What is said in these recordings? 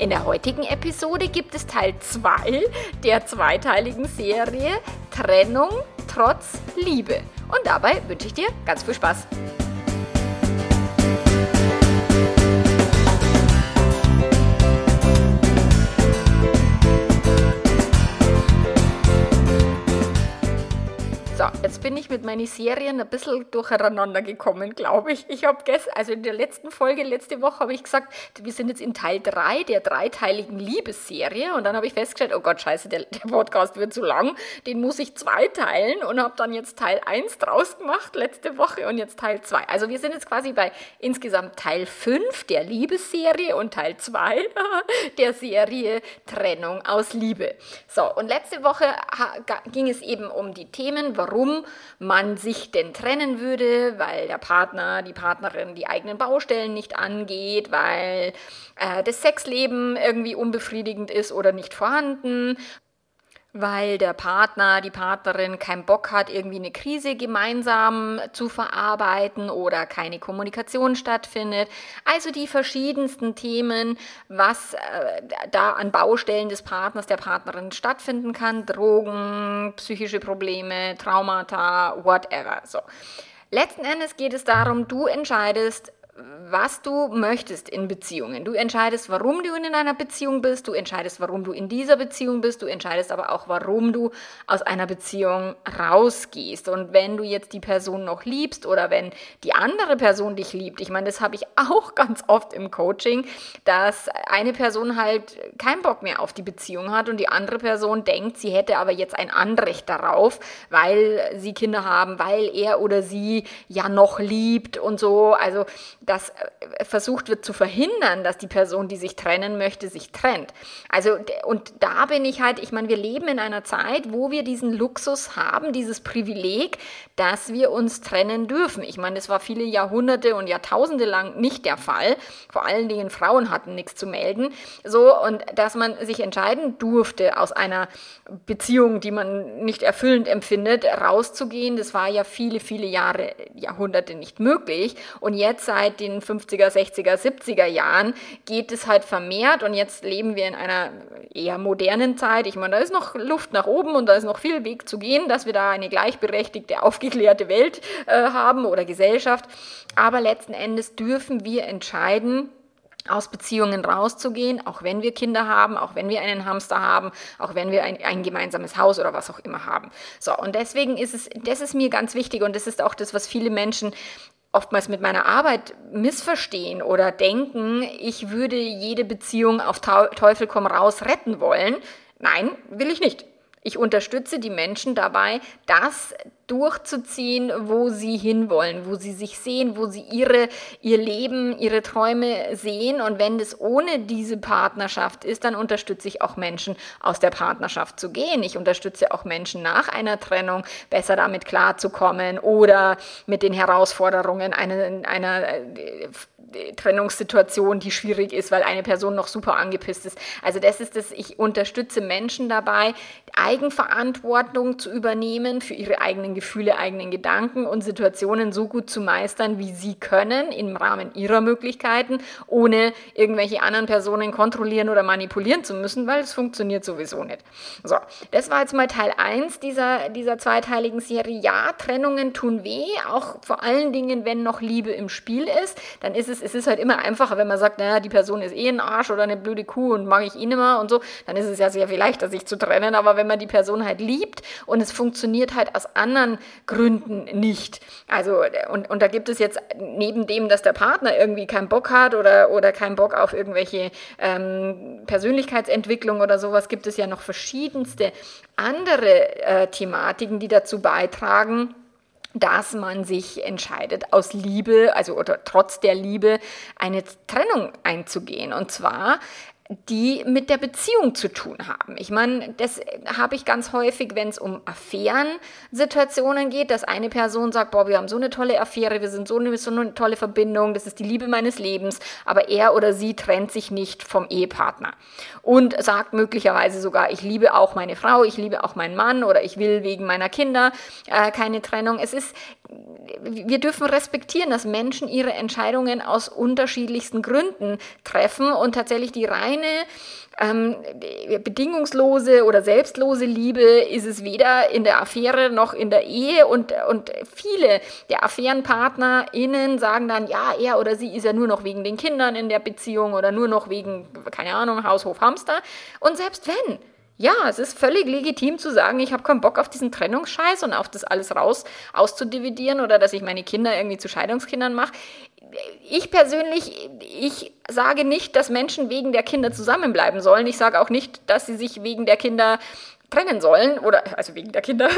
In der heutigen Episode gibt es Teil 2 der zweiteiligen Serie Trennung trotz Liebe. Und dabei wünsche ich dir ganz viel Spaß. Bin ich mit meinen Serien ein bisschen durcheinander gekommen, glaube ich. Ich habe gestern, also in der letzten Folge, letzte Woche, habe ich gesagt, wir sind jetzt in Teil 3 der dreiteiligen Liebesserie. Und dann habe ich festgestellt, oh Gott, scheiße, der, der Podcast wird zu lang. Den muss ich zweiteilen und habe dann jetzt Teil 1 draus gemacht, letzte Woche, und jetzt Teil 2. Also wir sind jetzt quasi bei insgesamt Teil 5 der Liebesserie und Teil 2 der Serie Trennung aus Liebe. So, und letzte Woche ging es eben um die Themen, warum man sich denn trennen würde, weil der Partner, die Partnerin die eigenen Baustellen nicht angeht, weil äh, das Sexleben irgendwie unbefriedigend ist oder nicht vorhanden weil der Partner, die Partnerin keinen Bock hat, irgendwie eine Krise gemeinsam zu verarbeiten oder keine Kommunikation stattfindet. Also die verschiedensten Themen, was äh, da an Baustellen des Partners, der Partnerin stattfinden kann. Drogen, psychische Probleme, Traumata, whatever. So. Letzten Endes geht es darum, du entscheidest, was du möchtest in Beziehungen. Du entscheidest, warum du in einer Beziehung bist, du entscheidest, warum du in dieser Beziehung bist, du entscheidest aber auch, warum du aus einer Beziehung rausgehst. Und wenn du jetzt die Person noch liebst oder wenn die andere Person dich liebt, ich meine, das habe ich auch ganz oft im Coaching, dass eine Person halt keinen Bock mehr auf die Beziehung hat und die andere Person denkt, sie hätte aber jetzt ein Anrecht darauf, weil sie Kinder haben, weil er oder sie ja noch liebt und so. Also dass äh, versucht wird zu verhindern, dass die Person, die sich trennen möchte, sich trennt. Also, und da bin ich halt, ich meine, wir leben in einer Zeit, wo wir diesen Luxus haben, dieses Privileg, dass wir uns trennen dürfen. Ich meine, das war viele Jahrhunderte und Jahrtausende lang nicht der Fall. Vor allen Dingen Frauen hatten nichts zu melden. So, und dass man sich entscheiden durfte, aus einer Beziehung, die man nicht erfüllend empfindet, rauszugehen, das war ja viele, viele Jahre, Jahrhunderte nicht möglich. Und jetzt seit den 50er, 60er, 70er Jahren geht es halt vermehrt und jetzt leben wir in einer eher modernen Zeit. Ich meine, da ist noch Luft nach oben und da ist noch viel Weg zu gehen, dass wir da eine gleichberechtigte, aufgeklärte Welt äh, haben oder Gesellschaft. Aber letzten Endes dürfen wir entscheiden, aus Beziehungen rauszugehen, auch wenn wir Kinder haben, auch wenn wir einen Hamster haben, auch wenn wir ein, ein, gemeinsames Haus oder was auch immer haben. So, und deswegen ist es, das ist mir ganz wichtig und das ist auch das, was viele Menschen oftmals mit meiner Arbeit missverstehen oder denken, ich würde jede Beziehung auf Teufel komm raus retten wollen. Nein, will ich nicht. Ich unterstütze die Menschen dabei, das durchzuziehen, wo sie hinwollen, wo sie sich sehen, wo sie ihre, ihr Leben, ihre Träume sehen. Und wenn das ohne diese Partnerschaft ist, dann unterstütze ich auch Menschen, aus der Partnerschaft zu gehen. Ich unterstütze auch Menschen nach einer Trennung, besser damit klarzukommen oder mit den Herausforderungen einer, einer äh, Trennungssituation, die schwierig ist, weil eine Person noch super angepisst ist. Also das ist das, ich unterstütze Menschen dabei, Eigenverantwortung zu übernehmen für ihre eigenen Gefühle, eigenen Gedanken und Situationen so gut zu meistern, wie sie können, im Rahmen ihrer Möglichkeiten, ohne irgendwelche anderen Personen kontrollieren oder manipulieren zu müssen, weil es funktioniert sowieso nicht. So, das war jetzt mal Teil 1 dieser, dieser zweiteiligen Serie. Ja, Trennungen tun weh, auch vor allen Dingen, wenn noch Liebe im Spiel ist, dann ist es es ist halt immer einfacher, wenn man sagt, naja, die Person ist eh ein Arsch oder eine blöde Kuh und mag ich ihn immer und so, dann ist es ja sehr viel leichter, sich zu trennen. Aber wenn man die Person halt liebt und es funktioniert halt aus anderen Gründen nicht. Also, und, und da gibt es jetzt neben dem, dass der Partner irgendwie keinen Bock hat oder, oder keinen Bock auf irgendwelche ähm, Persönlichkeitsentwicklung oder sowas, gibt es ja noch verschiedenste andere äh, Thematiken, die dazu beitragen, dass man sich entscheidet, aus Liebe, also oder trotz der Liebe, eine Trennung einzugehen. Und zwar die mit der Beziehung zu tun haben. Ich meine, das habe ich ganz häufig, wenn es um Affären-Situationen geht, dass eine Person sagt, boah, wir haben so eine tolle Affäre, wir sind so eine, so eine tolle Verbindung, das ist die Liebe meines Lebens, aber er oder sie trennt sich nicht vom Ehepartner und sagt möglicherweise sogar, ich liebe auch meine Frau, ich liebe auch meinen Mann oder ich will wegen meiner Kinder äh, keine Trennung. Es ist, wir dürfen respektieren, dass Menschen ihre Entscheidungen aus unterschiedlichsten Gründen treffen und tatsächlich die reine ähm, bedingungslose oder selbstlose Liebe ist es weder in der Affäre noch in der Ehe und, und viele der AffärenpartnerInnen sagen dann, ja, er oder sie ist ja nur noch wegen den Kindern in der Beziehung oder nur noch wegen, keine Ahnung, Haus, Hof, Hamster. Und selbst wenn, ja, es ist völlig legitim zu sagen, ich habe keinen Bock auf diesen Trennungsscheiß und auf das alles raus auszudividieren oder dass ich meine Kinder irgendwie zu Scheidungskindern mache. Ich persönlich, ich sage nicht, dass Menschen wegen der Kinder zusammenbleiben sollen. Ich sage auch nicht, dass sie sich wegen der Kinder trennen sollen oder also wegen der Kinder.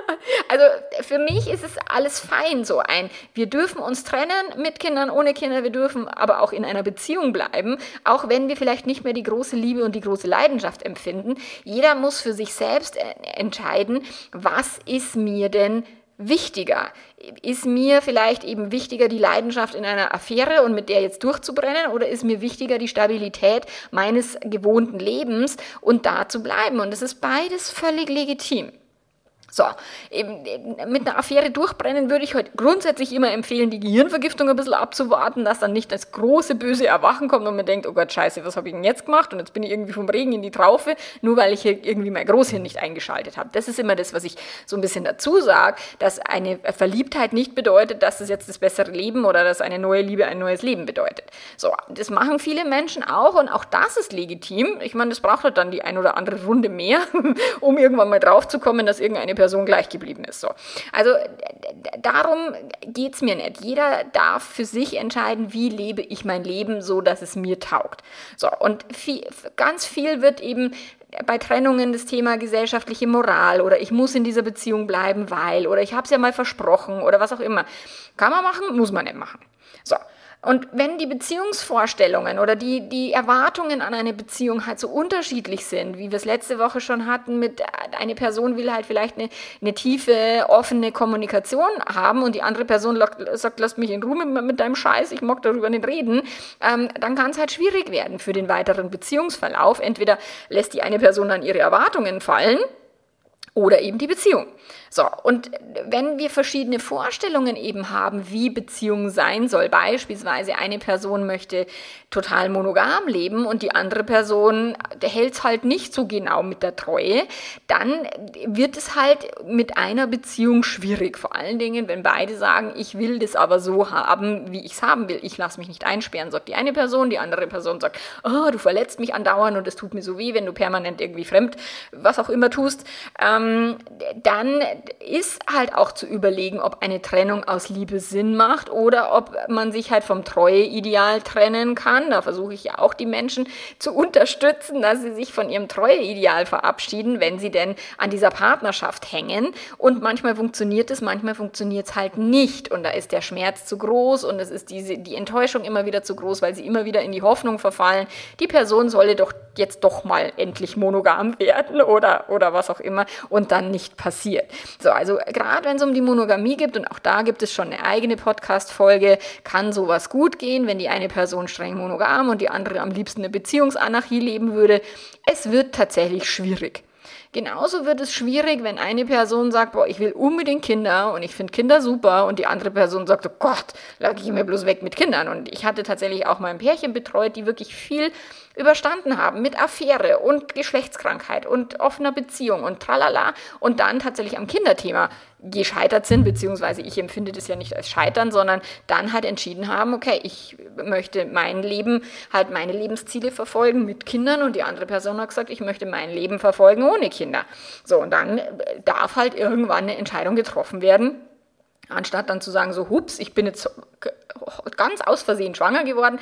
also für mich ist es alles fein so ein. Wir dürfen uns trennen mit Kindern, ohne Kinder, wir dürfen aber auch in einer Beziehung bleiben, auch wenn wir vielleicht nicht mehr die große Liebe und die große Leidenschaft empfinden. Jeder muss für sich selbst entscheiden, was ist mir denn wichtiger? Ist mir vielleicht eben wichtiger die Leidenschaft in einer Affäre und mit der jetzt durchzubrennen oder ist mir wichtiger die Stabilität meines gewohnten Lebens und da zu bleiben? Und das ist beides völlig legitim. So, eben, mit einer Affäre durchbrennen würde ich heute grundsätzlich immer empfehlen, die Gehirnvergiftung ein bisschen abzuwarten, dass dann nicht das große böse Erwachen kommt und man denkt, oh Gott, scheiße, was habe ich denn jetzt gemacht? Und jetzt bin ich irgendwie vom Regen in die Traufe, nur weil ich hier irgendwie mein Großhirn nicht eingeschaltet habe. Das ist immer das, was ich so ein bisschen dazu sage, dass eine Verliebtheit nicht bedeutet, dass es jetzt das bessere Leben oder dass eine neue Liebe ein neues Leben bedeutet. So, das machen viele Menschen auch und auch das ist legitim. Ich meine, das braucht halt dann die ein oder andere Runde mehr, um irgendwann mal drauf zu kommen, dass irgendeine Person gleich geblieben ist. So. Also darum geht es mir nicht. Jeder darf für sich entscheiden, wie lebe ich mein Leben so, dass es mir taugt. So, und viel, ganz viel wird eben bei Trennungen das Thema gesellschaftliche Moral oder ich muss in dieser Beziehung bleiben, weil oder ich habe es ja mal versprochen oder was auch immer. Kann man machen, muss man nicht machen. So, und wenn die Beziehungsvorstellungen oder die, die Erwartungen an eine Beziehung halt so unterschiedlich sind, wie wir es letzte Woche schon hatten, mit eine Person will halt vielleicht eine, eine tiefe, offene Kommunikation haben und die andere Person sagt, lass mich in Ruhe mit, mit deinem Scheiß, ich mag darüber nicht reden, ähm, dann kann es halt schwierig werden für den weiteren Beziehungsverlauf. Entweder lässt die eine Person dann ihre Erwartungen fallen oder eben die Beziehung. So, und wenn wir verschiedene Vorstellungen eben haben, wie Beziehung sein soll, beispielsweise eine Person möchte total monogam leben und die andere Person hält es halt nicht so genau mit der Treue, dann wird es halt mit einer Beziehung schwierig. Vor allen Dingen, wenn beide sagen, ich will das aber so haben, wie ich es haben will. Ich lasse mich nicht einsperren, sagt die eine Person, die andere Person sagt, oh, du verletzt mich andauernd und es tut mir so weh, wenn du permanent irgendwie fremd, was auch immer tust. Ähm, dann ist halt auch zu überlegen, ob eine Trennung aus Liebe Sinn macht oder ob man sich halt vom Treueideal trennen kann. Da versuche ich ja auch die Menschen zu unterstützen, dass sie sich von ihrem Treueideal verabschieden, wenn sie denn an dieser Partnerschaft hängen. Und manchmal funktioniert es, manchmal funktioniert es halt nicht. Und da ist der Schmerz zu groß und es ist diese, die Enttäuschung immer wieder zu groß, weil sie immer wieder in die Hoffnung verfallen, die Person solle doch jetzt doch mal endlich monogam werden oder, oder was auch immer und dann nicht passiert. So, also gerade wenn es um die Monogamie geht, und auch da gibt es schon eine eigene Podcast-Folge, kann sowas gut gehen, wenn die eine Person streng monogam und die andere am liebsten eine Beziehungsanarchie leben würde. Es wird tatsächlich schwierig. Genauso wird es schwierig, wenn eine Person sagt, boah, ich will unbedingt Kinder und ich finde Kinder super und die andere Person sagt, oh Gott, lag ich mir bloß weg mit Kindern. Und ich hatte tatsächlich auch mal ein Pärchen betreut, die wirklich viel überstanden haben mit Affäre und Geschlechtskrankheit und offener Beziehung und tralala und dann tatsächlich am Kinderthema gescheitert sind, beziehungsweise ich empfinde das ja nicht als Scheitern, sondern dann halt entschieden haben, okay, ich möchte mein Leben, halt meine Lebensziele verfolgen mit Kindern und die andere Person hat gesagt, ich möchte mein Leben verfolgen ohne Kinder. So, und dann darf halt irgendwann eine Entscheidung getroffen werden, anstatt dann zu sagen, so, hups, ich bin jetzt ganz aus Versehen schwanger geworden,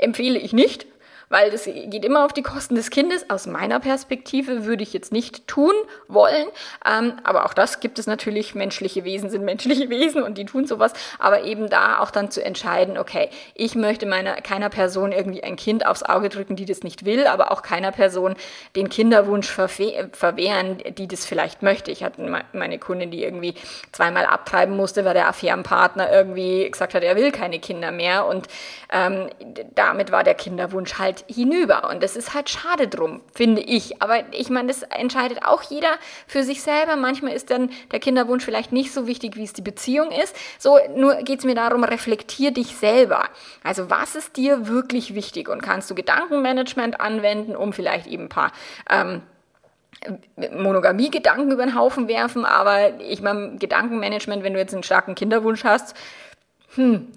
empfehle ich nicht, weil das geht immer auf die Kosten des Kindes. Aus meiner Perspektive würde ich jetzt nicht tun wollen, ähm, aber auch das gibt es natürlich. Menschliche Wesen sind menschliche Wesen und die tun sowas. Aber eben da auch dann zu entscheiden, okay, ich möchte meiner keiner Person irgendwie ein Kind aufs Auge drücken, die das nicht will, aber auch keiner Person den Kinderwunsch verwehren, die das vielleicht möchte. Ich hatte meine Kundin, die irgendwie zweimal abtreiben musste, weil der Affärenpartner irgendwie gesagt hat, er will keine Kinder mehr und ähm, damit war der Kinderwunsch halt hinüber. Und das ist halt schade drum, finde ich. Aber ich meine, das entscheidet auch jeder für sich selber. Manchmal ist dann der Kinderwunsch vielleicht nicht so wichtig, wie es die Beziehung ist. So, nur geht es mir darum, reflektier dich selber. Also was ist dir wirklich wichtig? Und kannst du Gedankenmanagement anwenden, um vielleicht eben ein paar ähm, Monogamie-Gedanken über den Haufen werfen, aber ich meine, Gedankenmanagement, wenn du jetzt einen starken Kinderwunsch hast, hm,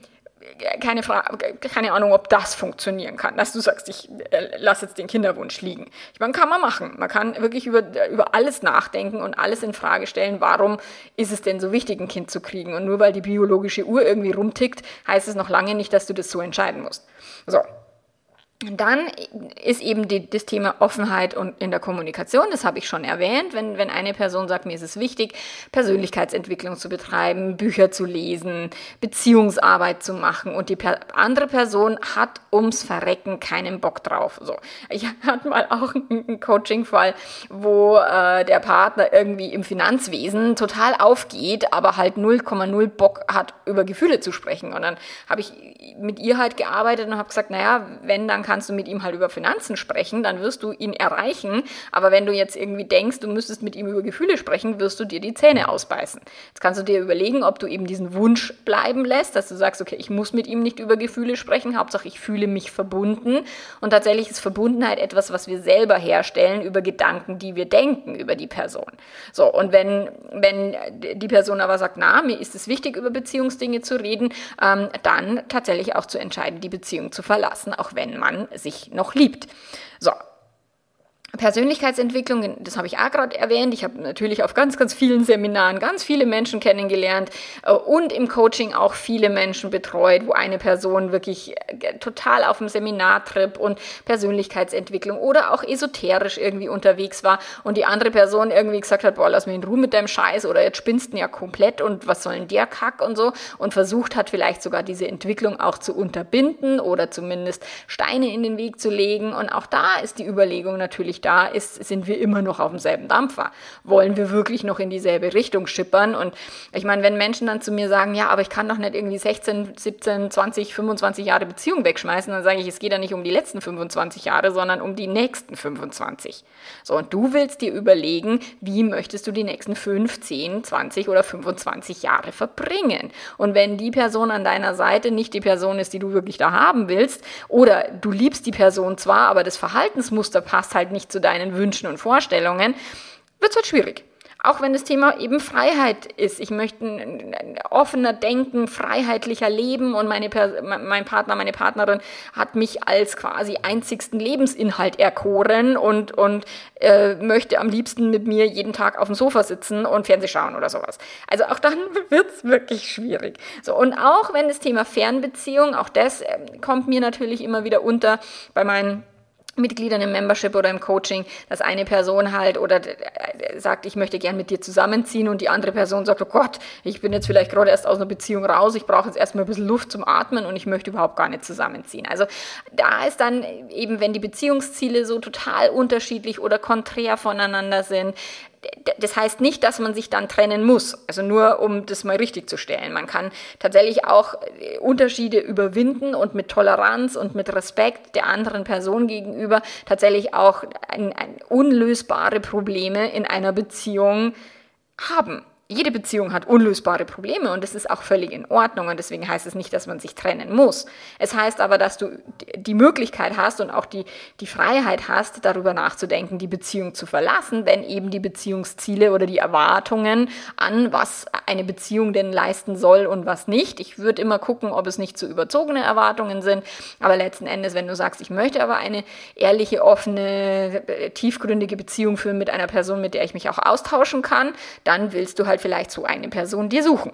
keine, Frage, keine Ahnung, ob das funktionieren kann, dass du sagst, ich äh, lasse jetzt den Kinderwunsch liegen. Ich meine, kann man machen. Man kann wirklich über, über alles nachdenken und alles in Frage stellen, warum ist es denn so wichtig, ein Kind zu kriegen? Und nur weil die biologische Uhr irgendwie rumtickt, heißt es noch lange nicht, dass du das so entscheiden musst. So, dann ist eben die, das Thema Offenheit und in der Kommunikation, das habe ich schon erwähnt, wenn, wenn eine Person sagt, mir ist es wichtig, Persönlichkeitsentwicklung zu betreiben, Bücher zu lesen, Beziehungsarbeit zu machen und die per andere Person hat ums Verrecken keinen Bock drauf. So, ich hatte mal auch einen Coaching-Fall, wo äh, der Partner irgendwie im Finanzwesen total aufgeht, aber halt 0,0 Bock hat, über Gefühle zu sprechen. Und dann habe ich mit ihr halt gearbeitet und habe gesagt, naja, wenn dann kannst du mit ihm halt über Finanzen sprechen, dann wirst du ihn erreichen. Aber wenn du jetzt irgendwie denkst, du müsstest mit ihm über Gefühle sprechen, wirst du dir die Zähne ausbeißen. Jetzt kannst du dir überlegen, ob du eben diesen Wunsch bleiben lässt, dass du sagst, okay, ich muss mit ihm nicht über Gefühle sprechen, Hauptsache ich fühle mich verbunden. Und tatsächlich ist Verbundenheit etwas, was wir selber herstellen über Gedanken, die wir denken über die Person. So, und wenn, wenn die Person aber sagt, na, mir ist es wichtig, über Beziehungsdinge zu reden, ähm, dann tatsächlich auch zu entscheiden, die Beziehung zu verlassen, auch wenn man sich noch liebt. So, Persönlichkeitsentwicklung, das habe ich auch gerade erwähnt. Ich habe natürlich auf ganz, ganz vielen Seminaren ganz viele Menschen kennengelernt äh, und im Coaching auch viele Menschen betreut, wo eine Person wirklich äh, total auf dem Seminartrip und Persönlichkeitsentwicklung oder auch esoterisch irgendwie unterwegs war und die andere Person irgendwie gesagt hat, boah, lass mich in Ruhe mit deinem Scheiß oder jetzt spinnst du ja komplett und was soll denn der Kack und so und versucht hat vielleicht sogar diese Entwicklung auch zu unterbinden oder zumindest Steine in den Weg zu legen und auch da ist die Überlegung natürlich wirklich da ist, sind wir immer noch auf demselben Dampfer. Wollen wir wirklich noch in dieselbe Richtung schippern? Und ich meine, wenn Menschen dann zu mir sagen, ja, aber ich kann doch nicht irgendwie 16, 17, 20, 25 Jahre Beziehung wegschmeißen, dann sage ich, es geht ja nicht um die letzten 25 Jahre, sondern um die nächsten 25. So, und du willst dir überlegen, wie möchtest du die nächsten 5, 10, 20 oder 25 Jahre verbringen? Und wenn die Person an deiner Seite nicht die Person ist, die du wirklich da haben willst, oder du liebst die Person zwar, aber das Verhaltensmuster passt halt nicht zu deinen Wünschen und Vorstellungen, wird es halt schwierig. Auch wenn das Thema eben Freiheit ist. Ich möchte ein offener Denken, freiheitlicher Leben und meine, mein Partner, meine Partnerin hat mich als quasi einzigsten Lebensinhalt erkoren und, und äh, möchte am liebsten mit mir jeden Tag auf dem Sofa sitzen und Fernseh schauen oder sowas. Also auch dann wird es wirklich schwierig. So, und auch wenn das Thema Fernbeziehung, auch das äh, kommt mir natürlich immer wieder unter bei meinen Mitgliedern im Membership oder im Coaching, dass eine Person halt oder äh, sagt, ich möchte gern mit dir zusammenziehen und die andere Person sagt, oh Gott, ich bin jetzt vielleicht gerade erst aus einer Beziehung raus, ich brauche jetzt erstmal ein bisschen Luft zum Atmen und ich möchte überhaupt gar nicht zusammenziehen. Also da ist dann eben, wenn die Beziehungsziele so total unterschiedlich oder konträr voneinander sind, das heißt nicht, dass man sich dann trennen muss. Also nur, um das mal richtig zu stellen. Man kann tatsächlich auch äh, Unterschiede überwinden und mit Toleranz und mit Respekt der anderen Person gegenüber tatsächlich auch ein, ein unlösbare Probleme in einer Beziehung haben jede Beziehung hat unlösbare Probleme und das ist auch völlig in Ordnung und deswegen heißt es nicht, dass man sich trennen muss. Es heißt aber, dass du die Möglichkeit hast und auch die, die Freiheit hast, darüber nachzudenken, die Beziehung zu verlassen, wenn eben die Beziehungsziele oder die Erwartungen an, was eine Beziehung denn leisten soll und was nicht. Ich würde immer gucken, ob es nicht zu überzogene Erwartungen sind, aber letzten Endes, wenn du sagst, ich möchte aber eine ehrliche, offene, tiefgründige Beziehung führen mit einer Person, mit der ich mich auch austauschen kann, dann willst du halt halt vielleicht so eine Person dir suchen.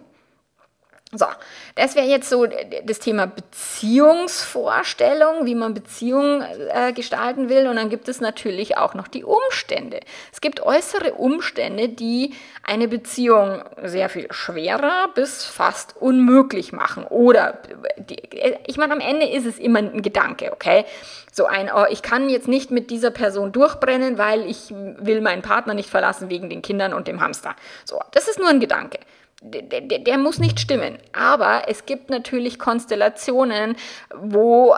So, das wäre jetzt so das Thema Beziehungsvorstellung, wie man Beziehungen äh, gestalten will. Und dann gibt es natürlich auch noch die Umstände. Es gibt äußere Umstände, die eine Beziehung sehr viel schwerer bis fast unmöglich machen. Oder, die, ich meine, am Ende ist es immer ein Gedanke, okay? So ein, oh, ich kann jetzt nicht mit dieser Person durchbrennen, weil ich will meinen Partner nicht verlassen wegen den Kindern und dem Hamster. So, das ist nur ein Gedanke der, der, der muss nicht stimmen. Aber es gibt natürlich Konstellationen, wo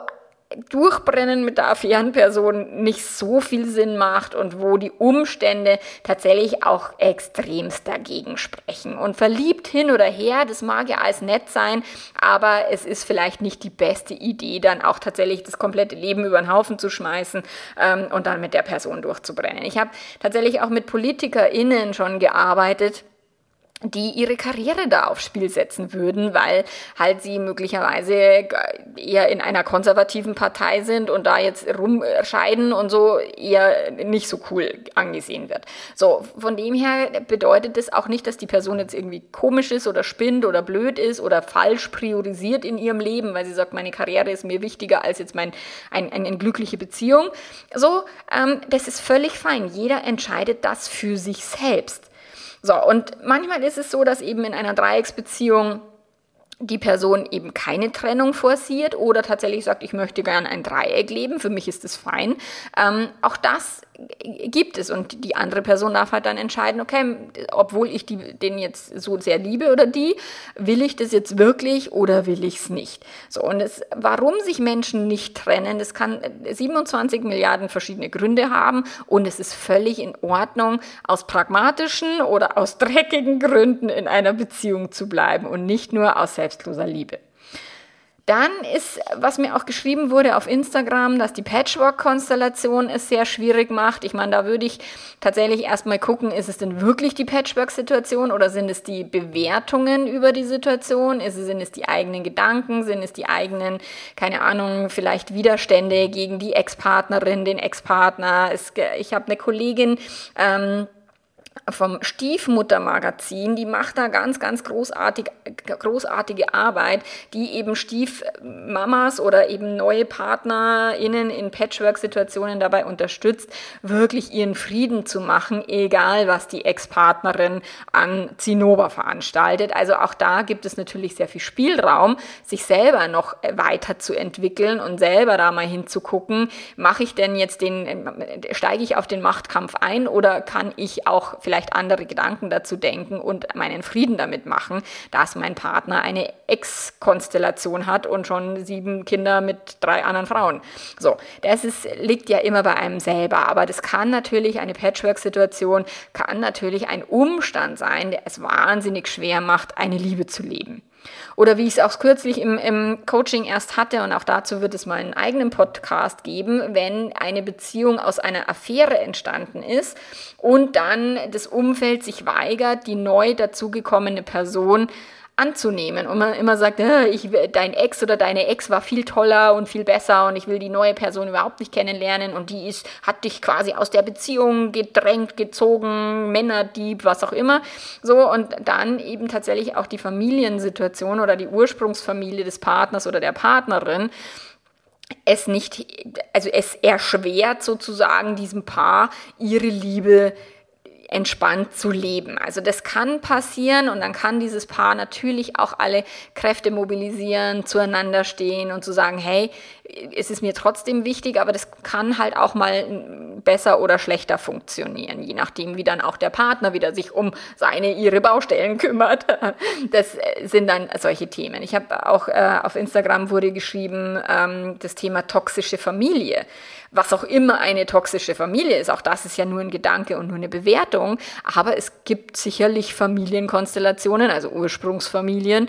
Durchbrennen mit der Affärenperson nicht so viel Sinn macht und wo die Umstände tatsächlich auch extremst dagegen sprechen. Und verliebt hin oder her, das mag ja alles nett sein, aber es ist vielleicht nicht die beste Idee, dann auch tatsächlich das komplette Leben über den Haufen zu schmeißen ähm, und dann mit der Person durchzubrennen. Ich habe tatsächlich auch mit PolitikerInnen schon gearbeitet, die ihre Karriere da aufs Spiel setzen würden, weil halt sie möglicherweise eher in einer konservativen Partei sind und da jetzt rumscheiden und so eher nicht so cool angesehen wird. So, von dem her bedeutet das auch nicht, dass die Person jetzt irgendwie komisch ist oder spinnt oder blöd ist oder falsch priorisiert in ihrem Leben, weil sie sagt, meine Karriere ist mir wichtiger als jetzt mein, ein, eine, eine glückliche Beziehung. So, ähm, das ist völlig fein. Jeder entscheidet das für sich selbst. So, und manchmal ist es so, dass eben in einer Dreiecksbeziehung die Person eben keine Trennung forciert oder tatsächlich sagt, ich möchte gern ein Dreieck leben, für mich ist das fein. Ähm, auch das gibt es und die andere Person darf halt dann entscheiden, okay, obwohl ich die, den jetzt so sehr liebe oder die, will ich das jetzt wirklich oder will ich es nicht? So, und es, warum sich Menschen nicht trennen, das kann 27 Milliarden verschiedene Gründe haben und es ist völlig in Ordnung, aus pragmatischen oder aus dreckigen Gründen in einer Beziehung zu bleiben und nicht nur aus selbstloser Liebe. Dann ist, was mir auch geschrieben wurde auf Instagram, dass die Patchwork-Konstellation es sehr schwierig macht. Ich meine, da würde ich tatsächlich erstmal gucken, ist es denn wirklich die Patchwork-Situation oder sind es die Bewertungen über die Situation? Ist es, sind es die eigenen Gedanken? Sind es die eigenen, keine Ahnung, vielleicht Widerstände gegen die Ex-Partnerin, den Ex-Partner? Ich habe eine Kollegin, ähm, vom Stiefmuttermagazin, die macht da ganz, ganz großartig, großartige Arbeit, die eben Stiefmamas oder eben neue PartnerInnen in Patchwork-Situationen dabei unterstützt, wirklich ihren Frieden zu machen, egal was die Ex-Partnerin an Zinnober veranstaltet. Also auch da gibt es natürlich sehr viel Spielraum, sich selber noch weiterzuentwickeln und selber da mal hinzugucken, mache ich denn jetzt den, steige ich auf den Machtkampf ein oder kann ich auch vielleicht andere Gedanken dazu denken und meinen Frieden damit machen, dass mein Partner eine Ex-Konstellation hat und schon sieben Kinder mit drei anderen Frauen. So, das ist, liegt ja immer bei einem selber, aber das kann natürlich eine Patchwork-Situation, kann natürlich ein Umstand sein, der es wahnsinnig schwer macht, eine Liebe zu leben. Oder wie ich es auch kürzlich im, im Coaching erst hatte, und auch dazu wird es mal einen eigenen Podcast geben, wenn eine Beziehung aus einer Affäre entstanden ist und dann das Umfeld sich weigert, die neu dazugekommene Person anzunehmen und man immer sagt, ich, dein Ex oder deine Ex war viel toller und viel besser und ich will die neue Person überhaupt nicht kennenlernen und die ist, hat dich quasi aus der Beziehung gedrängt, gezogen, Männerdieb, was auch immer. So und dann eben tatsächlich auch die Familiensituation oder die Ursprungsfamilie des Partners oder der Partnerin es nicht, also es erschwert sozusagen diesem Paar ihre Liebe entspannt zu leben. Also das kann passieren und dann kann dieses Paar natürlich auch alle Kräfte mobilisieren, zueinander stehen und zu sagen, hey, es ist mir trotzdem wichtig, aber das kann halt auch mal besser oder schlechter funktionieren, je nachdem, wie dann auch der Partner wieder sich um seine, ihre Baustellen kümmert. Das sind dann solche Themen. Ich habe auch äh, auf Instagram wurde geschrieben, ähm, das Thema toxische Familie was auch immer eine toxische Familie ist. Auch das ist ja nur ein Gedanke und nur eine Bewertung. Aber es gibt sicherlich Familienkonstellationen, also Ursprungsfamilien,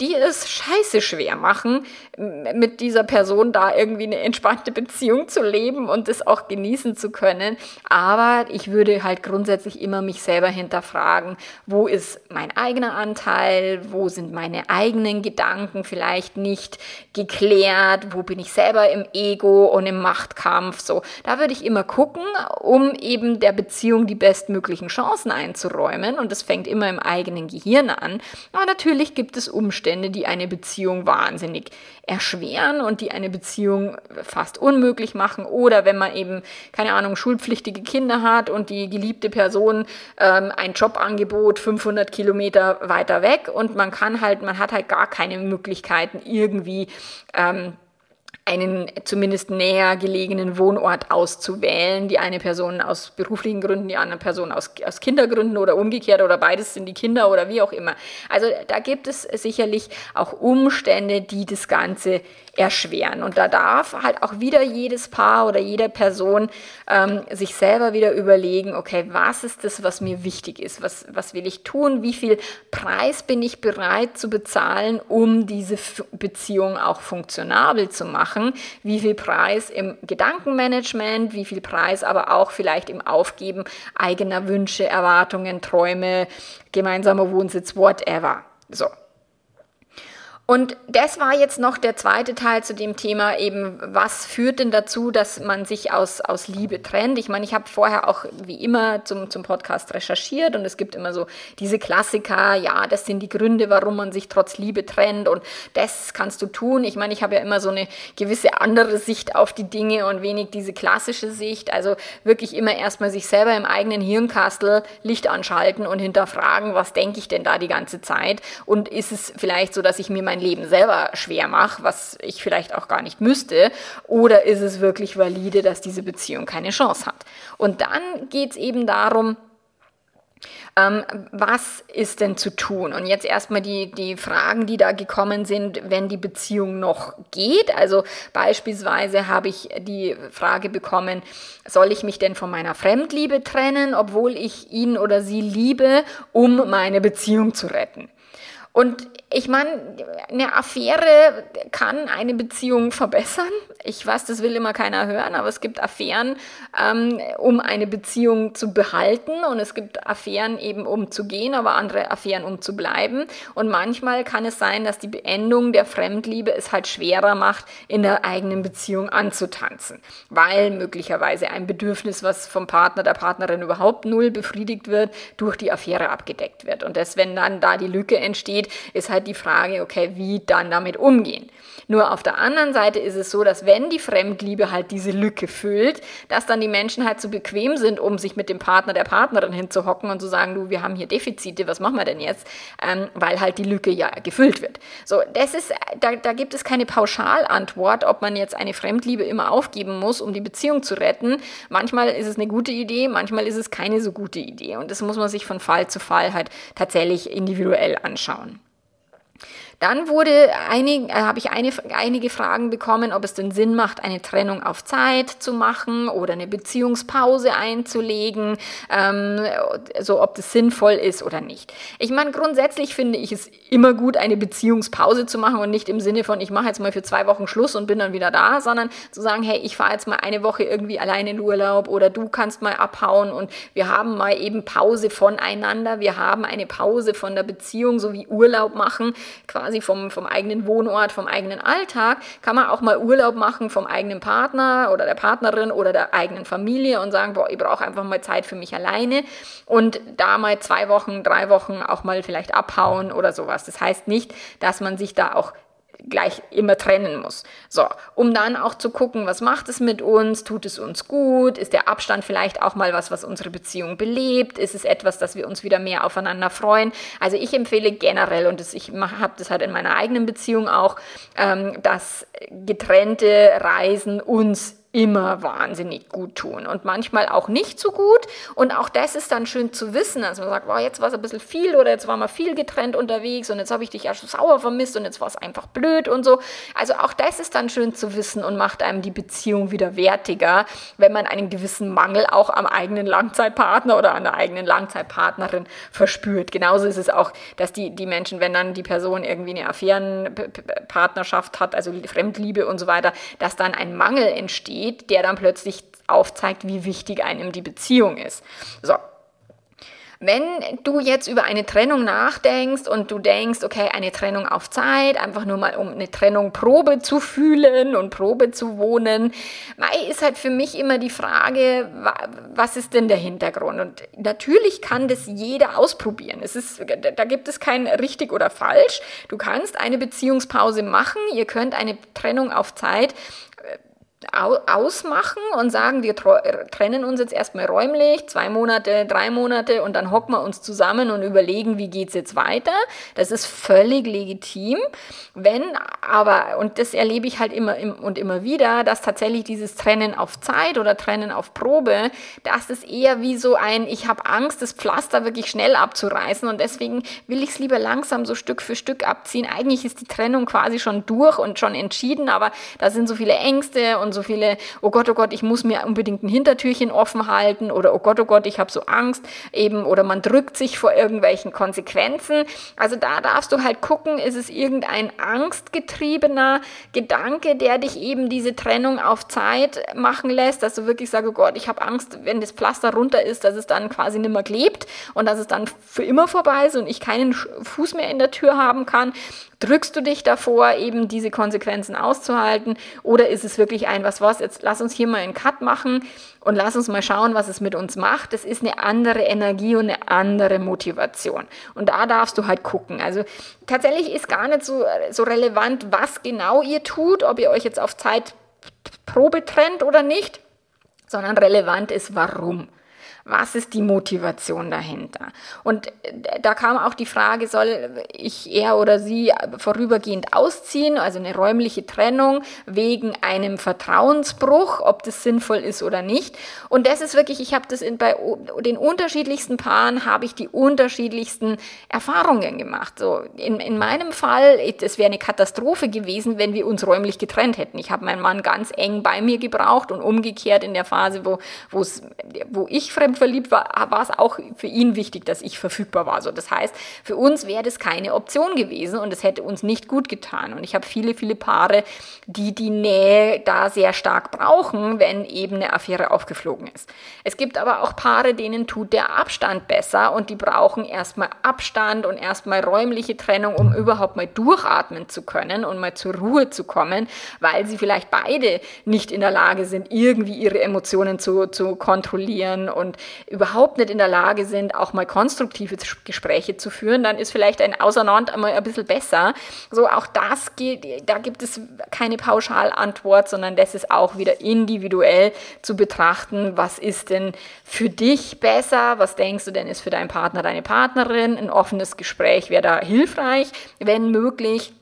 die es scheiße schwer machen, mit dieser Person da irgendwie eine entspannte Beziehung zu leben und das auch genießen zu können. Aber ich würde halt grundsätzlich immer mich selber hinterfragen, wo ist mein eigener Anteil, wo sind meine eigenen Gedanken vielleicht nicht geklärt, wo bin ich selber im Ego und im Machtkampf. So, da würde ich immer gucken, um eben der Beziehung die bestmöglichen Chancen einzuräumen. Und das fängt immer im eigenen Gehirn an. Aber natürlich gibt es Umstände, Umstände, die eine Beziehung wahnsinnig erschweren und die eine Beziehung fast unmöglich machen. Oder wenn man eben, keine Ahnung, schulpflichtige Kinder hat und die geliebte Person ähm, ein Jobangebot 500 Kilometer weiter weg und man kann halt, man hat halt gar keine Möglichkeiten irgendwie ähm, einen zumindest näher gelegenen Wohnort auszuwählen. Die eine Person aus beruflichen Gründen, die andere Person aus, aus Kindergründen oder umgekehrt oder beides sind die Kinder oder wie auch immer. Also da gibt es sicherlich auch Umstände, die das Ganze erschweren. Und da darf halt auch wieder jedes Paar oder jede Person ähm, sich selber wieder überlegen, okay, was ist das, was mir wichtig ist? Was, was will ich tun? Wie viel Preis bin ich bereit zu bezahlen, um diese Beziehung auch funktionabel zu machen? Wie viel Preis im Gedankenmanagement? Wie viel Preis aber auch vielleicht im Aufgeben eigener Wünsche, Erwartungen, Träume, gemeinsamer Wohnsitz, whatever. So, und das war jetzt noch der zweite Teil zu dem Thema eben, was führt denn dazu, dass man sich aus, aus Liebe trennt? Ich meine, ich habe vorher auch wie immer zum, zum Podcast recherchiert und es gibt immer so diese Klassiker, ja, das sind die Gründe, warum man sich trotz Liebe trennt und das kannst du tun. Ich meine, ich habe ja immer so eine gewisse andere Sicht auf die Dinge und wenig diese klassische Sicht. Also wirklich immer erstmal sich selber im eigenen Hirnkastel Licht anschalten und hinterfragen, was denke ich denn da die ganze Zeit? Und ist es vielleicht so, dass ich mir mein mein Leben selber schwer mache, was ich vielleicht auch gar nicht müsste, oder ist es wirklich valide, dass diese Beziehung keine Chance hat? Und dann geht es eben darum, ähm, was ist denn zu tun? Und jetzt erstmal die, die Fragen, die da gekommen sind, wenn die Beziehung noch geht. Also beispielsweise habe ich die Frage bekommen, soll ich mich denn von meiner Fremdliebe trennen, obwohl ich ihn oder sie liebe, um meine Beziehung zu retten? Und ich meine, eine Affäre kann eine Beziehung verbessern. Ich weiß, das will immer keiner hören, aber es gibt Affären, ähm, um eine Beziehung zu behalten und es gibt Affären eben um zu gehen, aber andere Affären um zu bleiben. Und manchmal kann es sein, dass die Beendung der Fremdliebe es halt schwerer macht, in der eigenen Beziehung anzutanzen, weil möglicherweise ein Bedürfnis, was vom Partner, der Partnerin überhaupt null befriedigt wird, durch die Affäre abgedeckt wird. Und das, wenn dann da die Lücke entsteht, ist halt die Frage, okay, wie dann damit umgehen. Nur auf der anderen Seite ist es so, dass wenn die Fremdliebe halt diese Lücke füllt, dass dann die Menschen halt zu so bequem sind, um sich mit dem Partner, der Partnerin hinzuhocken und zu sagen, du, wir haben hier Defizite, was machen wir denn jetzt? Ähm, weil halt die Lücke ja gefüllt wird. So, das ist, da, da gibt es keine Pauschalantwort, ob man jetzt eine Fremdliebe immer aufgeben muss, um die Beziehung zu retten. Manchmal ist es eine gute Idee, manchmal ist es keine so gute Idee. Und das muss man sich von Fall zu Fall halt tatsächlich individuell anschauen. Dann wurde einig, äh, habe ich eine, einige Fragen bekommen, ob es denn Sinn macht, eine Trennung auf Zeit zu machen oder eine Beziehungspause einzulegen, ähm, so ob das sinnvoll ist oder nicht. Ich meine, grundsätzlich finde ich es immer gut, eine Beziehungspause zu machen und nicht im Sinne von, ich mache jetzt mal für zwei Wochen Schluss und bin dann wieder da, sondern zu sagen, hey, ich fahre jetzt mal eine Woche irgendwie allein in Urlaub oder du kannst mal abhauen und wir haben mal eben Pause voneinander, wir haben eine Pause von der Beziehung, so wie Urlaub machen, quasi quasi vom, vom eigenen Wohnort, vom eigenen Alltag, kann man auch mal Urlaub machen vom eigenen Partner oder der Partnerin oder der eigenen Familie und sagen, boah, ich brauche einfach mal Zeit für mich alleine und da mal zwei Wochen, drei Wochen auch mal vielleicht abhauen oder sowas. Das heißt nicht, dass man sich da auch gleich immer trennen muss. So, um dann auch zu gucken, was macht es mit uns, tut es uns gut, ist der Abstand vielleicht auch mal was, was unsere Beziehung belebt, ist es etwas, dass wir uns wieder mehr aufeinander freuen. Also ich empfehle generell, und das, ich habe das halt in meiner eigenen Beziehung auch, ähm, dass getrennte Reisen uns immer wahnsinnig gut tun und manchmal auch nicht so gut. Und auch das ist dann schön zu wissen, dass man sagt, wow, jetzt war es ein bisschen viel oder jetzt waren wir viel getrennt unterwegs und jetzt habe ich dich ja schon sauer vermisst und jetzt war es einfach blöd und so. Also auch das ist dann schön zu wissen und macht einem die Beziehung wieder wertiger, wenn man einen gewissen Mangel auch am eigenen Langzeitpartner oder an der eigenen Langzeitpartnerin verspürt. Genauso ist es auch, dass die, die Menschen, wenn dann die Person irgendwie eine Affärenpartnerschaft hat, also Fremdliebe und so weiter, dass dann ein Mangel entsteht, steht, der dann plötzlich aufzeigt, wie wichtig einem die Beziehung ist. So. Wenn du jetzt über eine Trennung nachdenkst und du denkst, okay, eine Trennung auf Zeit, einfach nur mal um eine Trennung Probe zu fühlen und Probe zu wohnen, ist halt für mich immer die Frage, was ist denn der Hintergrund? Und natürlich kann das jeder ausprobieren. Es ist, da gibt es kein richtig oder falsch. Du kannst eine Beziehungspause machen, ihr könnt eine Trennung auf Zeit ausmachen und sagen, wir trennen uns jetzt erstmal räumlich, zwei Monate, drei Monate und dann hocken wir uns zusammen und überlegen, wie geht es jetzt weiter. Das ist völlig legitim. Wenn aber, und das erlebe ich halt immer und immer wieder, dass tatsächlich dieses Trennen auf Zeit oder Trennen auf Probe, das ist eher wie so ein, ich habe Angst, das Pflaster wirklich schnell abzureißen und deswegen will ich es lieber langsam so Stück für Stück abziehen. Eigentlich ist die Trennung quasi schon durch und schon entschieden, aber da sind so viele Ängste und so viele, oh Gott, oh Gott, ich muss mir unbedingt ein Hintertürchen offen halten oder oh Gott, oh Gott, ich habe so Angst eben oder man drückt sich vor irgendwelchen Konsequenzen. Also da darfst du halt gucken, ist es irgendein angstgetriebener Gedanke, der dich eben diese Trennung auf Zeit machen lässt, dass du wirklich sagst, oh Gott, ich habe Angst, wenn das Pflaster runter ist, dass es dann quasi nicht mehr klebt und dass es dann für immer vorbei ist und ich keinen Fuß mehr in der Tür haben kann. Drückst du dich davor, eben diese Konsequenzen auszuhalten? Oder ist es wirklich ein, was was, jetzt lass uns hier mal einen Cut machen und lass uns mal schauen, was es mit uns macht. Das ist eine andere Energie und eine andere Motivation. Und da darfst du halt gucken. Also tatsächlich ist gar nicht so, so relevant, was genau ihr tut, ob ihr euch jetzt auf Zeitprobe trennt oder nicht, sondern relevant ist, warum. Was ist die Motivation dahinter? Und äh, da kam auch die Frage, soll ich er oder sie vorübergehend ausziehen, also eine räumliche Trennung wegen einem Vertrauensbruch, ob das sinnvoll ist oder nicht. Und das ist wirklich, ich habe das in, bei den unterschiedlichsten Paaren, habe ich die unterschiedlichsten Erfahrungen gemacht. So in, in meinem Fall, es wäre eine Katastrophe gewesen, wenn wir uns räumlich getrennt hätten. Ich habe meinen Mann ganz eng bei mir gebraucht und umgekehrt in der Phase, wo, wo ich fremd verliebt war, war es auch für ihn wichtig, dass ich verfügbar war. So, das heißt, für uns wäre das keine Option gewesen und es hätte uns nicht gut getan. Und ich habe viele, viele Paare, die die Nähe da sehr stark brauchen, wenn eben eine Affäre aufgeflogen ist. Es gibt aber auch Paare, denen tut der Abstand besser und die brauchen erstmal Abstand und erstmal räumliche Trennung, um überhaupt mal durchatmen zu können und mal zur Ruhe zu kommen, weil sie vielleicht beide nicht in der Lage sind, irgendwie ihre Emotionen zu, zu kontrollieren und überhaupt nicht in der Lage sind, auch mal konstruktive Gespräche zu führen, dann ist vielleicht ein Auseinander einmal ein bisschen besser. So, auch das geht, da gibt es keine Pauschalantwort, sondern das ist auch wieder individuell zu betrachten. Was ist denn für dich besser? Was denkst du denn ist für deinen Partner, deine Partnerin? Ein offenes Gespräch wäre da hilfreich, wenn möglich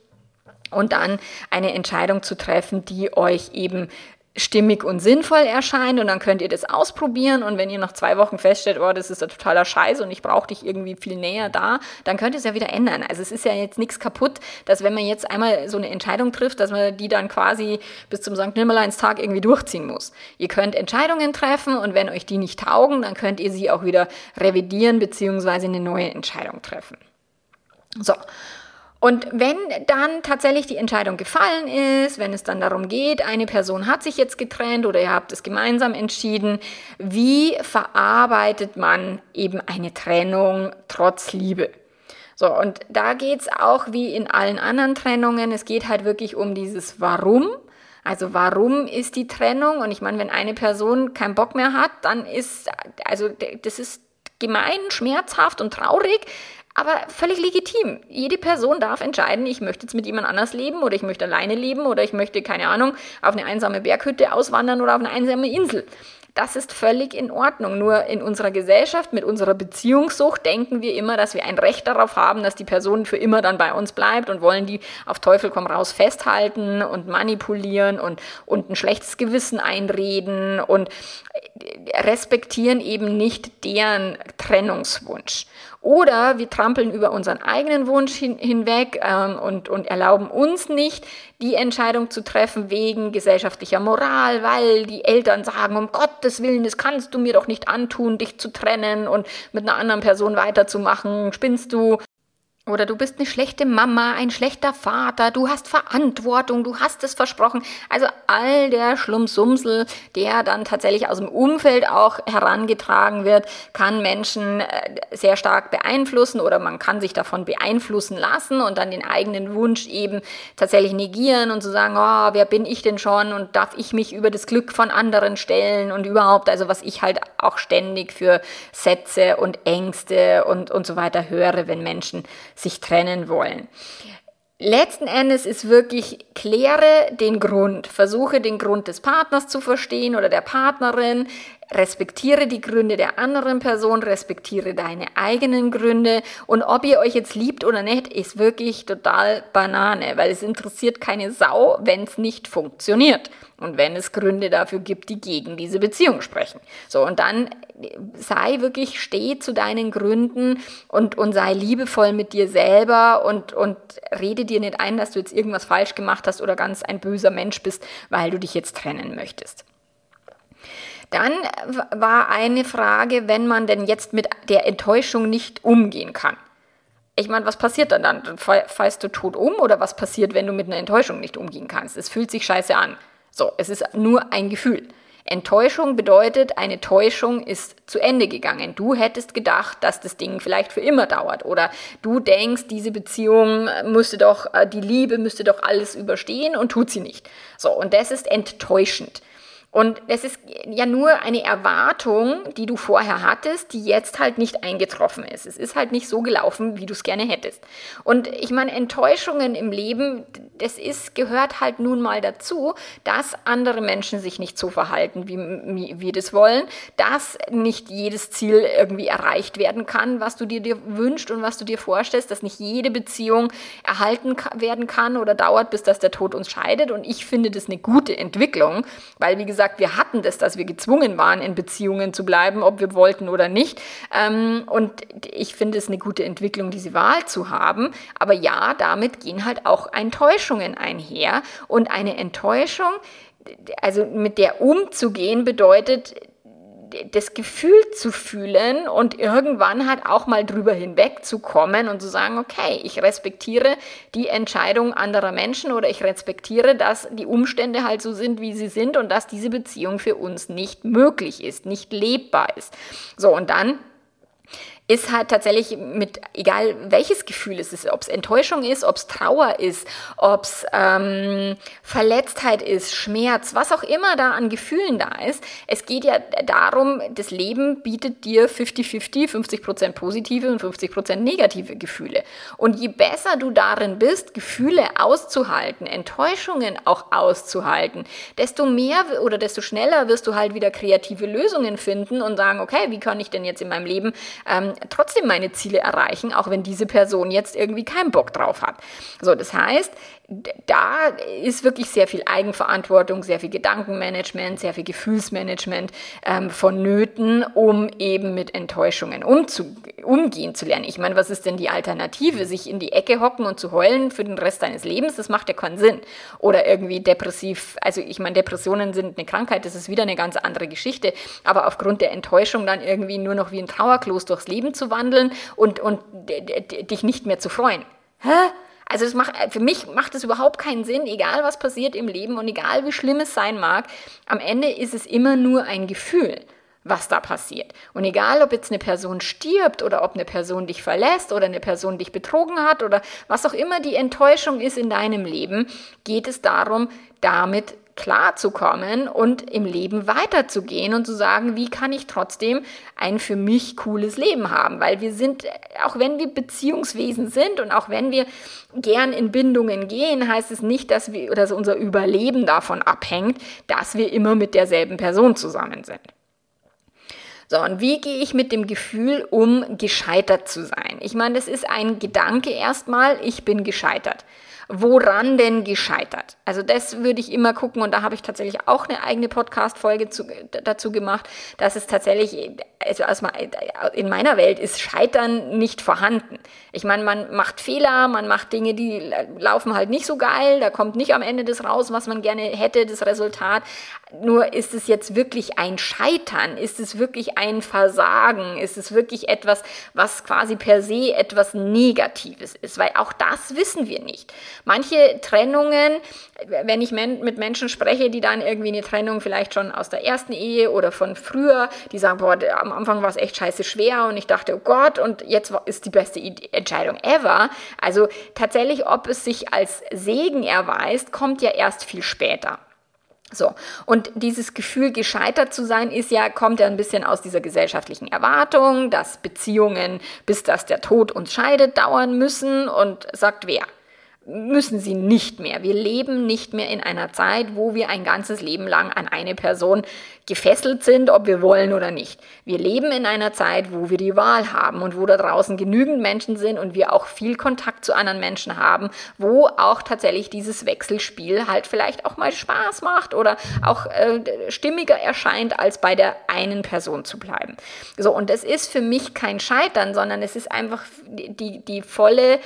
und dann eine Entscheidung zu treffen, die euch eben stimmig und sinnvoll erscheint und dann könnt ihr das ausprobieren und wenn ihr nach zwei Wochen feststellt, oh, das ist ein totaler Scheiß und ich brauche dich irgendwie viel näher da, dann könnt ihr es ja wieder ändern. Also es ist ja jetzt nichts kaputt, dass wenn man jetzt einmal so eine Entscheidung trifft, dass man die dann quasi bis zum St. Nimmerleins-Tag irgendwie durchziehen muss. Ihr könnt Entscheidungen treffen und wenn euch die nicht taugen, dann könnt ihr sie auch wieder revidieren beziehungsweise eine neue Entscheidung treffen. So, und wenn dann tatsächlich die Entscheidung gefallen ist, wenn es dann darum geht, eine Person hat sich jetzt getrennt oder ihr habt es gemeinsam entschieden, wie verarbeitet man eben eine Trennung trotz Liebe? So, und da geht es auch wie in allen anderen Trennungen, es geht halt wirklich um dieses Warum. Also warum ist die Trennung? Und ich meine, wenn eine Person keinen Bock mehr hat, dann ist, also das ist gemein, schmerzhaft und traurig, aber völlig legitim. Jede Person darf entscheiden, ich möchte jetzt mit jemand anders leben oder ich möchte alleine leben oder ich möchte, keine Ahnung, auf eine einsame Berghütte auswandern oder auf eine einsame Insel. Das ist völlig in Ordnung. Nur in unserer Gesellschaft mit unserer Beziehungssucht denken wir immer, dass wir ein Recht darauf haben, dass die Person für immer dann bei uns bleibt und wollen die auf Teufel komm raus festhalten und manipulieren und, und ein schlechtes Gewissen einreden und respektieren eben nicht deren Trennungswunsch. Oder wir trampeln über unseren eigenen Wunsch hin, hinweg ähm, und, und erlauben uns nicht, die Entscheidung zu treffen wegen gesellschaftlicher Moral, weil die Eltern sagen, um Gottes Willen, das kannst du mir doch nicht antun, dich zu trennen und mit einer anderen Person weiterzumachen, spinnst du. Oder du bist eine schlechte Mama, ein schlechter Vater, du hast Verantwortung, du hast es versprochen. Also all der Schlummsumsel, der dann tatsächlich aus dem Umfeld auch herangetragen wird, kann Menschen äh, sehr stark beeinflussen oder man kann sich davon beeinflussen lassen und dann den eigenen Wunsch eben tatsächlich negieren und zu so sagen, oh, wer bin ich denn schon und darf ich mich über das Glück von anderen stellen und überhaupt, also was ich halt auch ständig für Sätze und Ängste und, und so weiter höre, wenn Menschen sich trennen wollen. Letzten Endes ist wirklich, kläre den Grund, versuche den Grund des Partners zu verstehen oder der Partnerin, respektiere die Gründe der anderen Person, respektiere deine eigenen Gründe und ob ihr euch jetzt liebt oder nicht, ist wirklich total Banane, weil es interessiert keine Sau, wenn es nicht funktioniert und wenn es Gründe dafür gibt, die gegen diese Beziehung sprechen. So, und dann sei wirklich, steh zu deinen Gründen und, und sei liebevoll mit dir selber und, und rede dir nicht ein, dass du jetzt irgendwas falsch gemacht hast oder ganz ein böser Mensch bist, weil du dich jetzt trennen möchtest. Dann war eine Frage, wenn man denn jetzt mit der Enttäuschung nicht umgehen kann. Ich meine, was passiert dann dann? Fallst du tot um oder was passiert, wenn du mit einer Enttäuschung nicht umgehen kannst? Es fühlt sich scheiße an. So, es ist nur ein Gefühl. Enttäuschung bedeutet, eine Täuschung ist zu Ende gegangen. Du hättest gedacht, dass das Ding vielleicht für immer dauert. Oder du denkst, diese Beziehung müsste doch, äh, die Liebe müsste doch alles überstehen und tut sie nicht. So, und das ist enttäuschend. Und es ist ja nur eine Erwartung, die du vorher hattest, die jetzt halt nicht eingetroffen ist. Es ist halt nicht so gelaufen, wie du es gerne hättest. Und ich meine, Enttäuschungen im Leben, das ist, gehört halt nun mal dazu, dass andere Menschen sich nicht so verhalten, wie wir das wollen, dass nicht jedes Ziel irgendwie erreicht werden kann, was du dir, dir wünschst und was du dir vorstellst, dass nicht jede Beziehung erhalten werden kann oder dauert, bis dass der Tod uns scheidet. Und ich finde das eine gute Entwicklung, weil, wie gesagt, gesagt, wir hatten das, dass wir gezwungen waren, in Beziehungen zu bleiben, ob wir wollten oder nicht. Ähm, und ich finde es eine gute Entwicklung, diese Wahl zu haben. Aber ja, damit gehen halt auch Enttäuschungen einher. Und eine Enttäuschung, also mit der umzugehen, bedeutet, das Gefühl zu fühlen und irgendwann halt auch mal drüber hinwegzukommen und zu sagen, okay, ich respektiere die Entscheidung anderer Menschen oder ich respektiere, dass die Umstände halt so sind, wie sie sind und dass diese Beziehung für uns nicht möglich ist, nicht lebbar ist. So, und dann ist halt tatsächlich mit, egal welches Gefühl es ist, ob es Enttäuschung ist, ob es Trauer ist, ob es ähm, Verletztheit ist, Schmerz, was auch immer da an Gefühlen da ist. Es geht ja darum, das Leben bietet dir 50-50, 50%, positive und 50% negative Gefühle. Und je besser du darin bist, Gefühle auszuhalten, Enttäuschungen auch auszuhalten, desto mehr oder desto schneller wirst du halt wieder kreative Lösungen finden und sagen, okay, wie kann ich denn jetzt in meinem Leben ähm, trotzdem meine Ziele erreichen, auch wenn diese Person jetzt irgendwie keinen Bock drauf hat. So, das heißt, da ist wirklich sehr viel Eigenverantwortung, sehr viel Gedankenmanagement, sehr viel Gefühlsmanagement ähm, vonnöten, um eben mit Enttäuschungen umzu umgehen zu lernen. Ich meine, was ist denn die Alternative? Sich in die Ecke hocken und zu heulen für den Rest deines Lebens, das macht ja keinen Sinn. Oder irgendwie depressiv, also ich meine, Depressionen sind eine Krankheit, das ist wieder eine ganz andere Geschichte, aber aufgrund der Enttäuschung dann irgendwie nur noch wie ein Trauerklos durchs Leben zu wandeln und, und dich nicht mehr zu freuen. Hä? Also das macht, für mich macht es überhaupt keinen Sinn, egal was passiert im Leben und egal wie schlimm es sein mag, am Ende ist es immer nur ein Gefühl was da passiert. Und egal, ob jetzt eine Person stirbt oder ob eine Person dich verlässt oder eine Person dich betrogen hat oder was auch immer die Enttäuschung ist in deinem Leben, geht es darum, damit klarzukommen und im Leben weiterzugehen und zu sagen, wie kann ich trotzdem ein für mich cooles Leben haben? Weil wir sind, auch wenn wir Beziehungswesen sind und auch wenn wir gern in Bindungen gehen, heißt es nicht, dass wir, dass unser Überleben davon abhängt, dass wir immer mit derselben Person zusammen sind. So, und wie gehe ich mit dem Gefühl um, gescheitert zu sein? Ich meine, das ist ein Gedanke erstmal, ich bin gescheitert. Woran denn gescheitert? Also das würde ich immer gucken und da habe ich tatsächlich auch eine eigene Podcast-Folge dazu gemacht, dass es tatsächlich, also in meiner Welt ist Scheitern nicht vorhanden. Ich meine, man macht Fehler, man macht Dinge, die laufen halt nicht so geil, da kommt nicht am Ende das raus, was man gerne hätte, das Resultat. Nur ist es jetzt wirklich ein Scheitern? Ist es wirklich ein Versagen? Ist es wirklich etwas, was quasi per se etwas Negatives ist? Weil auch das wissen wir nicht. Manche Trennungen, wenn ich mit Menschen spreche, die dann irgendwie eine Trennung vielleicht schon aus der ersten Ehe oder von früher, die sagen, boah, am Anfang war es echt scheiße schwer und ich dachte, oh Gott, und jetzt ist die beste Entscheidung ever. Also tatsächlich, ob es sich als Segen erweist, kommt ja erst viel später. So, und dieses Gefühl, gescheitert zu sein, ist ja, kommt ja ein bisschen aus dieser gesellschaftlichen Erwartung, dass Beziehungen, bis dass der Tod uns scheidet, dauern müssen und sagt wer? Müssen sie nicht mehr. Wir leben nicht mehr in einer Zeit, wo wir ein ganzes Leben lang an eine Person gefesselt sind, ob wir wollen oder nicht. Wir leben in einer Zeit, wo wir die Wahl haben und wo da draußen genügend Menschen sind und wir auch viel Kontakt zu anderen Menschen haben, wo auch tatsächlich dieses Wechselspiel halt vielleicht auch mal Spaß macht oder auch äh, stimmiger erscheint, als bei der einen Person zu bleiben. So, und es ist für mich kein Scheitern, sondern es ist einfach die, die volle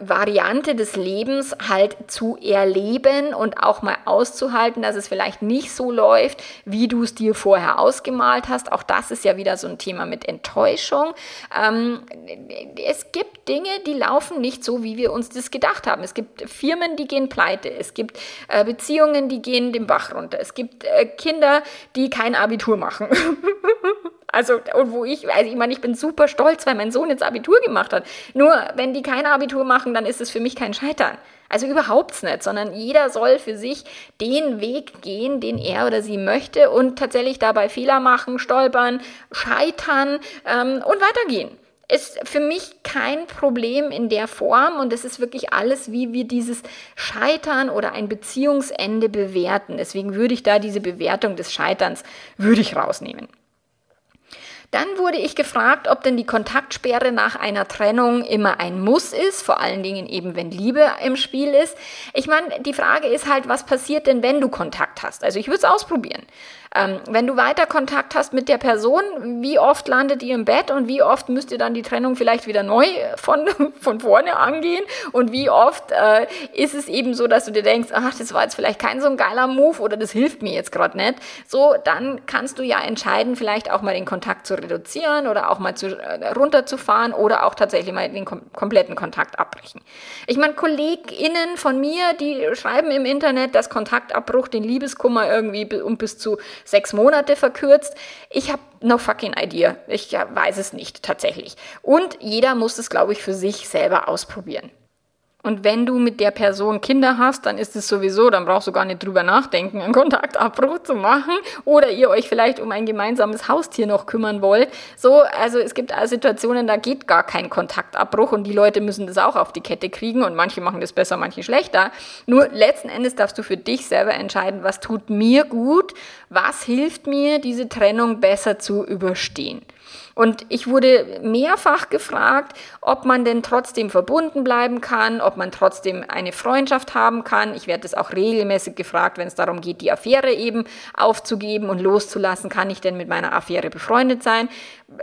Variante des Lebens halt zu erleben und auch mal auszuhalten, dass es vielleicht nicht so läuft, wie du es dir vorher ausgemalt hast. Auch das ist ja wieder so ein Thema mit Enttäuschung. Ähm, es gibt Dinge, die laufen nicht so, wie wir uns das gedacht haben. Es gibt Firmen, die gehen pleite. Es gibt äh, Beziehungen, die gehen den Bach runter. Es gibt äh, Kinder, die kein Abitur machen. Also, und wo ich, also ich meine, ich bin super stolz, weil mein Sohn jetzt Abitur gemacht hat. Nur, wenn die kein Abitur machen, dann ist es für mich kein Scheitern. Also überhaupt nicht, sondern jeder soll für sich den Weg gehen, den er oder sie möchte und tatsächlich dabei Fehler machen, stolpern, scheitern ähm, und weitergehen ist für mich kein Problem in der Form und es ist wirklich alles, wie wir dieses Scheitern oder ein Beziehungsende bewerten. Deswegen würde ich da diese Bewertung des Scheiterns würde ich rausnehmen. Dann wurde ich gefragt, ob denn die Kontaktsperre nach einer Trennung immer ein Muss ist, vor allen Dingen eben, wenn Liebe im Spiel ist. Ich meine, die Frage ist halt, was passiert denn, wenn du Kontakt hast? Also ich würde es ausprobieren. Ähm, wenn du weiter Kontakt hast mit der Person, wie oft landet ihr im Bett und wie oft müsst ihr dann die Trennung vielleicht wieder neu von, von vorne angehen und wie oft äh, ist es eben so, dass du dir denkst, ach, das war jetzt vielleicht kein so ein geiler Move oder das hilft mir jetzt gerade nicht. So, dann kannst du ja entscheiden, vielleicht auch mal den Kontakt zu reduzieren oder auch mal zu, äh, runterzufahren oder auch tatsächlich mal den kom kompletten Kontakt abbrechen. Ich meine, KollegInnen von mir, die schreiben im Internet, dass Kontaktabbruch den Liebeskummer irgendwie um bis zu sechs Monate verkürzt. Ich habe no fucking idea. Ich weiß es nicht tatsächlich. Und jeder muss es, glaube ich, für sich selber ausprobieren. Und wenn du mit der Person Kinder hast, dann ist es sowieso, dann brauchst du gar nicht drüber nachdenken, einen Kontaktabbruch zu machen oder ihr euch vielleicht um ein gemeinsames Haustier noch kümmern wollt. So, also es gibt Situationen, da geht gar kein Kontaktabbruch und die Leute müssen das auch auf die Kette kriegen und manche machen das besser, manche schlechter. Nur letzten Endes darfst du für dich selber entscheiden, was tut mir gut, was hilft mir, diese Trennung besser zu überstehen. Und ich wurde mehrfach gefragt, ob man denn trotzdem verbunden bleiben kann, ob man trotzdem eine Freundschaft haben kann. Ich werde das auch regelmäßig gefragt, wenn es darum geht, die Affäre eben aufzugeben und loszulassen. Kann ich denn mit meiner Affäre befreundet sein?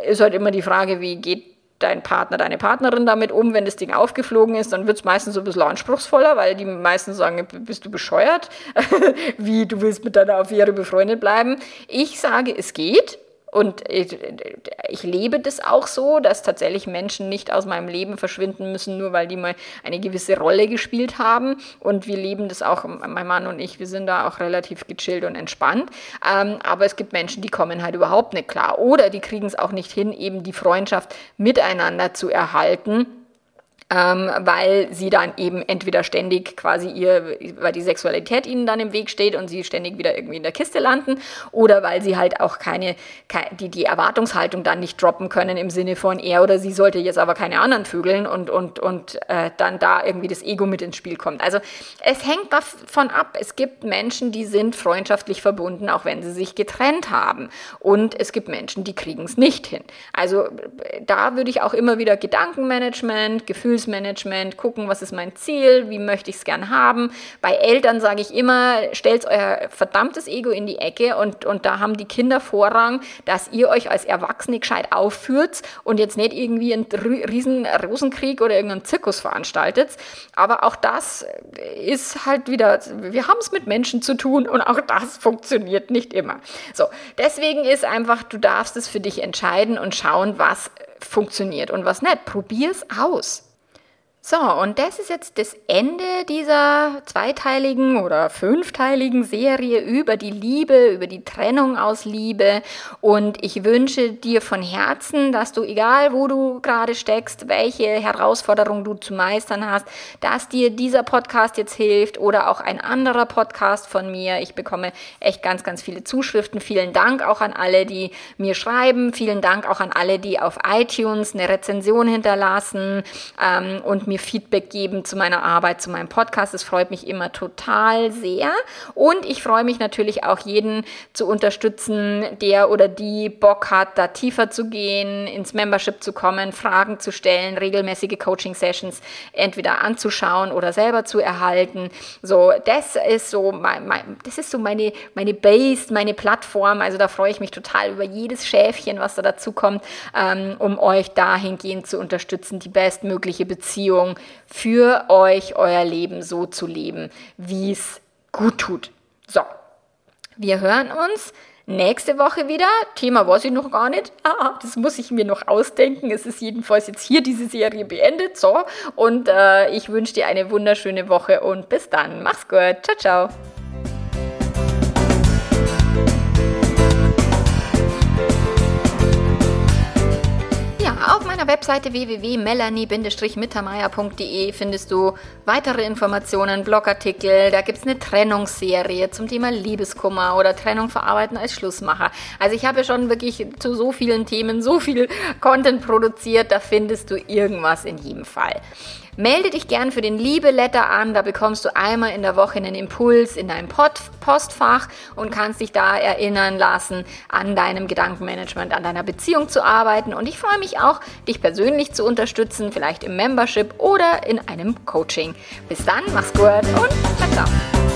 Ist halt immer die Frage, wie geht dein Partner, deine Partnerin damit um, wenn das Ding aufgeflogen ist, dann wird es meistens so ein bisschen anspruchsvoller, weil die meisten sagen, bist du bescheuert? Wie, du willst mit deiner Affäre befreundet bleiben? Ich sage, es geht. Und ich, lebe das auch so, dass tatsächlich Menschen nicht aus meinem Leben verschwinden müssen, nur weil die mal eine gewisse Rolle gespielt haben. Und wir leben das auch, mein Mann und ich, wir sind da auch relativ gechillt und entspannt. Ähm, aber es gibt Menschen, die kommen halt überhaupt nicht klar. Oder die kriegen es auch nicht hin, eben die Freundschaft miteinander zu erhalten ähm, weil sie dann eben entweder ständig quasi ihr, weil die Sexualität ihnen dann im Weg steht und sie ständig wieder irgendwie in der Kiste landen oder weil sie halt auch keine, die, die Erwartungshaltung dann nicht droppen können im Sinne von er oder sie sollte jetzt aber keine anderen vögeln und, und, und äh, dann da irgendwie das Ego mit ins Spiel kommt. Also es hängt davon ab. Es gibt Menschen, die sind freundschaftlich verbunden, auch wenn sie sich getrennt haben. Und es gibt Menschen, die kriegen es nicht hin. Also da würde ich auch immer wieder Gedankenmanagement, Gefühls Impulsmanagement, gucken, was ist mein Ziel, wie möchte ich es gern haben. Bei Eltern sage ich immer, stellt euer verdammtes Ego in die Ecke und, und da haben die Kinder Vorrang, dass ihr euch als Erwachsene gescheit aufführt und jetzt nicht irgendwie einen riesen Rosenkrieg oder irgendeinen Zirkus veranstaltet. Aber auch das ist halt wieder, wir haben es mit Menschen zu tun und auch das funktioniert nicht immer. So, deswegen ist einfach, du darfst es für dich entscheiden und schauen, was funktioniert und was nicht. Probier es aus. So, und das ist jetzt das Ende dieser zweiteiligen oder fünfteiligen Serie über die Liebe, über die Trennung aus Liebe. Und ich wünsche dir von Herzen, dass du, egal wo du gerade steckst, welche Herausforderung du zu meistern hast, dass dir dieser Podcast jetzt hilft oder auch ein anderer Podcast von mir. Ich bekomme echt ganz, ganz viele Zuschriften. Vielen Dank auch an alle, die mir schreiben. Vielen Dank auch an alle, die auf iTunes eine Rezension hinterlassen ähm, und mir Feedback geben zu meiner Arbeit, zu meinem Podcast. Es freut mich immer total sehr. Und ich freue mich natürlich auch, jeden zu unterstützen, der oder die Bock hat, da tiefer zu gehen, ins Membership zu kommen, Fragen zu stellen, regelmäßige Coaching-Sessions entweder anzuschauen oder selber zu erhalten. So, das ist so, mein, mein, das ist so meine, meine Base, meine Plattform. Also da freue ich mich total über jedes Schäfchen, was da dazu kommt, ähm, um euch dahingehend zu unterstützen, die bestmögliche Beziehung Verantwortung für euch, euer Leben so zu leben, wie es gut tut. So, wir hören uns nächste Woche wieder. Thema weiß ich noch gar nicht. Ah, das muss ich mir noch ausdenken. Es ist jedenfalls jetzt hier diese Serie beendet. So, und äh, ich wünsche dir eine wunderschöne Woche und bis dann. Mach's gut. Ciao, ciao. Webseite www.melanie-mittermeier.de findest du weitere Informationen, Blogartikel. Da gibt es eine Trennungsserie zum Thema Liebeskummer oder Trennung verarbeiten als Schlussmacher. Also ich habe schon wirklich zu so vielen Themen so viel Content produziert. Da findest du irgendwas in jedem Fall. Melde dich gern für den Liebe-Letter an. Da bekommst du einmal in der Woche einen Impuls in deinem Postfach und kannst dich da erinnern lassen, an deinem Gedankenmanagement, an deiner Beziehung zu arbeiten. Und ich freue mich auch, dich persönlich zu unterstützen, vielleicht im Membership oder in einem Coaching. Bis dann, mach's gut und ciao. ciao.